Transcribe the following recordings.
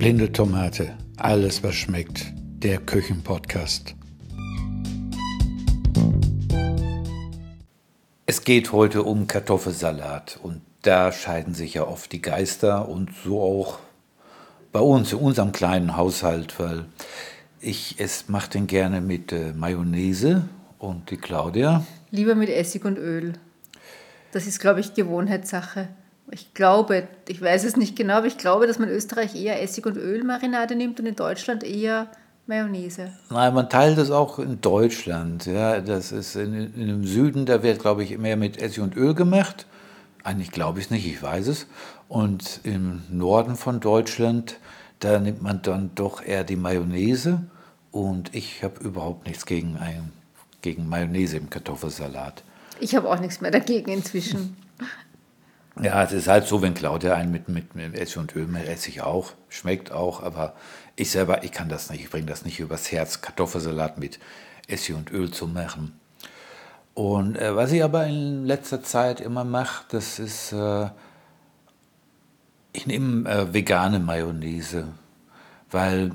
Blinde Tomate, alles was schmeckt. Der Küchenpodcast. Es geht heute um Kartoffelsalat und da scheiden sich ja oft die Geister und so auch bei uns, in unserem kleinen Haushalt, weil ich es mache den gerne mit äh, Mayonnaise und die Claudia. Lieber mit Essig und Öl. Das ist, glaube ich, Gewohnheitssache. Ich glaube, ich weiß es nicht genau, aber ich glaube, dass man in Österreich eher Essig- und Ölmarinade nimmt und in Deutschland eher Mayonnaise. Nein, man teilt das auch in Deutschland. Ja, das ist in, in dem Süden, da wird, glaube ich, mehr mit Essig und Öl gemacht. Eigentlich glaube ich es nicht, ich weiß es. Und im Norden von Deutschland, da nimmt man dann doch eher die Mayonnaise. Und ich habe überhaupt nichts gegen, ein, gegen Mayonnaise im Kartoffelsalat. Ich habe auch nichts mehr dagegen inzwischen. Ja, es ist halt so, wenn Claudia einen mit, mit, mit Essig und Öl esse ich auch, schmeckt auch, aber ich selber, ich kann das nicht, ich bringe das nicht übers Herz, Kartoffelsalat mit Essig und Öl zu machen. Und äh, was ich aber in letzter Zeit immer mache, das ist, äh, ich nehme äh, vegane Mayonnaise, weil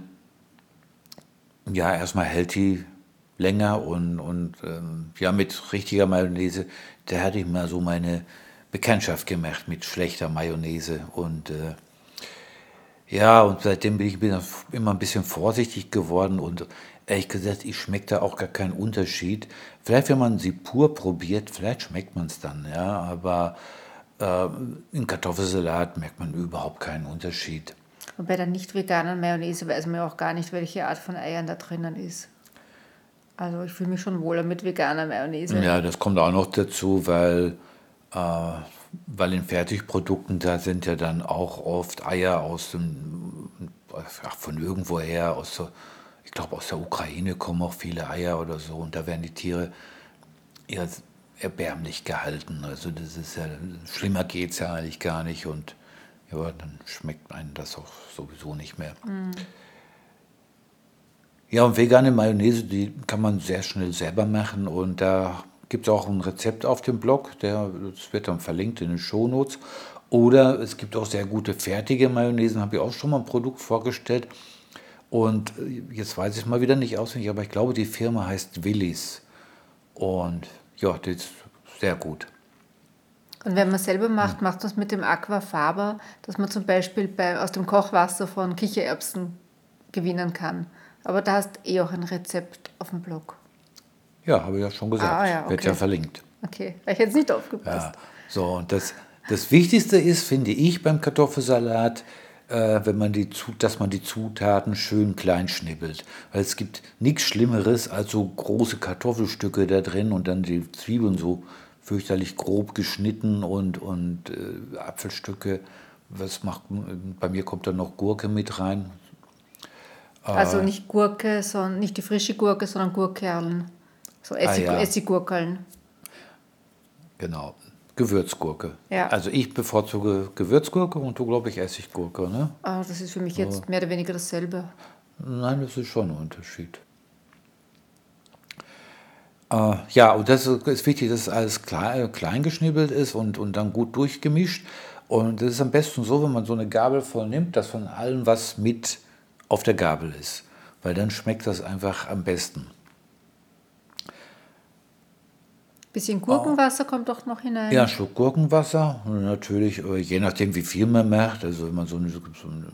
ja, erstmal hält die länger und, und ähm, ja, mit richtiger Mayonnaise, da hatte ich mal so meine Bekanntschaft gemacht mit schlechter Mayonnaise und äh, ja, und seitdem bin ich immer ein bisschen vorsichtig geworden und ehrlich gesagt, ich schmecke da auch gar keinen Unterschied. Vielleicht, wenn man sie pur probiert, vielleicht schmeckt man es dann, ja, aber äh, im Kartoffelsalat merkt man überhaupt keinen Unterschied. Und bei der nicht veganen Mayonnaise weiß man ja auch gar nicht, welche Art von Eiern da drinnen ist. Also ich fühle mich schon wohler mit veganer Mayonnaise. Ja, das kommt auch noch dazu, weil weil in Fertigprodukten, da sind ja dann auch oft Eier aus dem, ach, von irgendwoher, aus der, ich glaube aus der Ukraine kommen auch viele Eier oder so und da werden die Tiere eher erbärmlich gehalten. Also das ist ja, schlimmer geht es ja eigentlich gar nicht und ja, dann schmeckt einem das auch sowieso nicht mehr. Mm. Ja, und vegane Mayonnaise, die kann man sehr schnell selber machen und da gibt es auch ein Rezept auf dem Blog, der, das wird dann verlinkt in den Shownotes. Oder es gibt auch sehr gute fertige Mayonnaise, habe ich auch schon mal ein Produkt vorgestellt. Und äh, jetzt weiß ich mal wieder nicht auswendig, aber ich glaube, die Firma heißt Willis. Und ja, das ist sehr gut. Und wenn man selber macht, macht man es mit dem Aquafaber, dass man zum Beispiel bei, aus dem Kochwasser von Kichererbsen gewinnen kann. Aber da hast eh auch ein Rezept auf dem Blog. Ja, habe ich ja schon gesagt. Ah, ja, okay. Wird ja verlinkt. Okay, ich hätte nicht aufgepasst. Ja, so, und das, das Wichtigste ist, finde ich, beim Kartoffelsalat, äh, wenn man die, dass man die Zutaten schön klein schnibbelt. Weil es gibt nichts Schlimmeres als so große Kartoffelstücke da drin und dann die Zwiebeln so fürchterlich grob geschnitten und, und äh, Apfelstücke. Was macht, bei mir kommt dann noch Gurke mit rein. Also äh, nicht Gurke, sondern nicht die frische Gurke, sondern Gurkerlen. So Essig, ah, ja. Essiggurkeln. Genau. Gewürzgurke. Ja. Also ich bevorzuge Gewürzgurke und du, glaube ich, Essiggurke. Ne? Ah, das ist für mich jetzt so. mehr oder weniger dasselbe. Nein, das ist schon ein Unterschied. Äh, ja, und das ist wichtig, dass alles klein, klein geschnibbelt ist und, und dann gut durchgemischt. Und das ist am besten so, wenn man so eine Gabel voll nimmt, dass von allem was mit auf der Gabel ist. Weil dann schmeckt das einfach am besten. Bisschen Gurkenwasser oh. kommt doch noch hinein. Ja, Schluck Gurkenwasser. Und natürlich, äh, je nachdem, wie viel man macht, also wenn man so eine, so eine,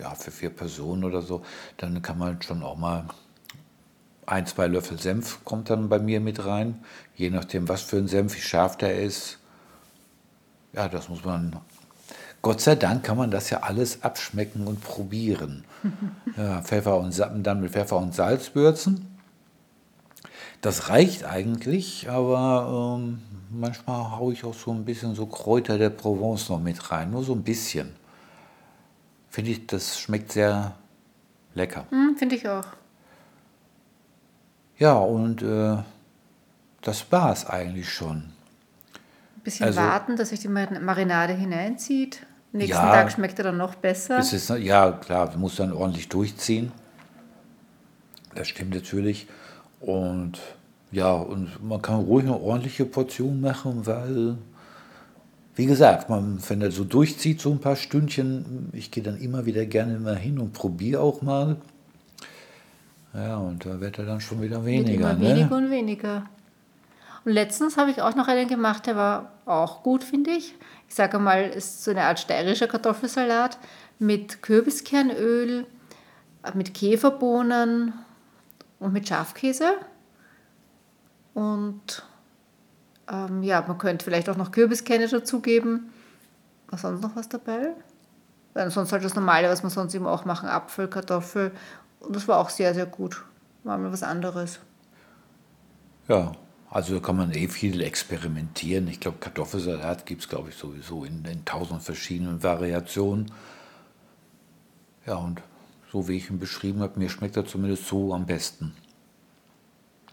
ja, für vier Personen oder so, dann kann man schon auch mal ein, zwei Löffel Senf kommt dann bei mir mit rein. Je nachdem, was für ein Senf, wie scharf der ist. Ja, das muss man. Gott sei Dank kann man das ja alles abschmecken und probieren. ja, Pfeffer und dann mit Pfeffer und Salz würzen. Das reicht eigentlich, aber ähm, manchmal haue ich auch so ein bisschen so Kräuter der Provence noch mit rein, nur so ein bisschen. Finde ich, das schmeckt sehr lecker. Mm, Finde ich auch. Ja, und äh, das war es eigentlich schon. Ein bisschen also, warten, dass sich die Marinade hineinzieht. Nächsten ja, Tag schmeckt er dann noch besser. Ist, ja, klar, du musst dann ordentlich durchziehen. Das stimmt natürlich. Und ja, und man kann ruhig eine ordentliche Portion machen, weil wie gesagt, man, wenn er so durchzieht, so ein paar Stündchen, ich gehe dann immer wieder gerne mal hin und probiere auch mal. Ja, und da wird er dann schon wieder weniger. Wird ne? weniger und weniger. Und letztens habe ich auch noch einen gemacht, der war auch gut, finde ich. Ich sage mal, ist so eine Art steirischer Kartoffelsalat mit Kürbiskernöl, mit Käferbohnen und mit Schafkäse. Und ähm, ja, man könnte vielleicht auch noch Kürbiskerne dazugeben. War sonst noch was dabei? Weil sonst halt das Normale, was man sonst immer auch machen, Apfel, Kartoffel. Und das war auch sehr, sehr gut. War mal was anderes. Ja, also da kann man eh viel experimentieren. Ich glaube, Kartoffelsalat gibt es, glaube ich, sowieso in, in tausend verschiedenen Variationen. Ja, und so wie ich ihn beschrieben habe, mir schmeckt er zumindest so am besten.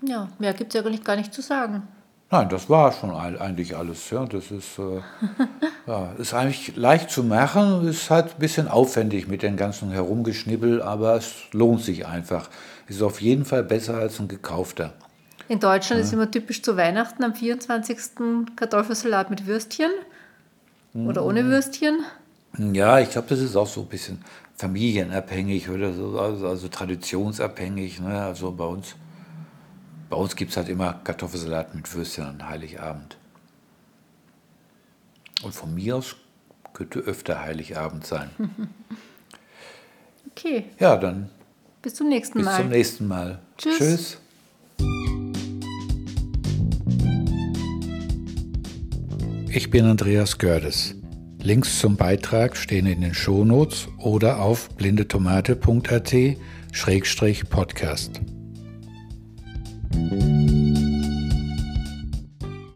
Ja, mehr gibt es ja gar nicht, gar nicht zu sagen. Nein, das war schon eigentlich alles. Ja, das ist, äh, ja, ist eigentlich leicht zu machen, ist halt ein bisschen aufwendig mit den ganzen Herumgeschnibbel, aber es lohnt sich einfach. Ist auf jeden Fall besser als ein gekaufter. In Deutschland ja. ist immer typisch zu Weihnachten am 24. Kartoffelsalat mit Würstchen oder ohne mhm. Würstchen. Ja, ich glaube, das ist auch so ein bisschen familienabhängig oder so, also, also traditionsabhängig. Ne? Also bei uns bei uns gibt es halt immer Kartoffelsalat mit Würstchen an Heiligabend. Und von mir aus könnte öfter Heiligabend sein. Okay. Ja, dann. Bis zum nächsten bis Mal. Bis zum nächsten Mal. Tschüss. Tschüss. Ich bin Andreas Gördes. Links zum Beitrag stehen in den Shownotes oder auf blindetomate.at-podcast.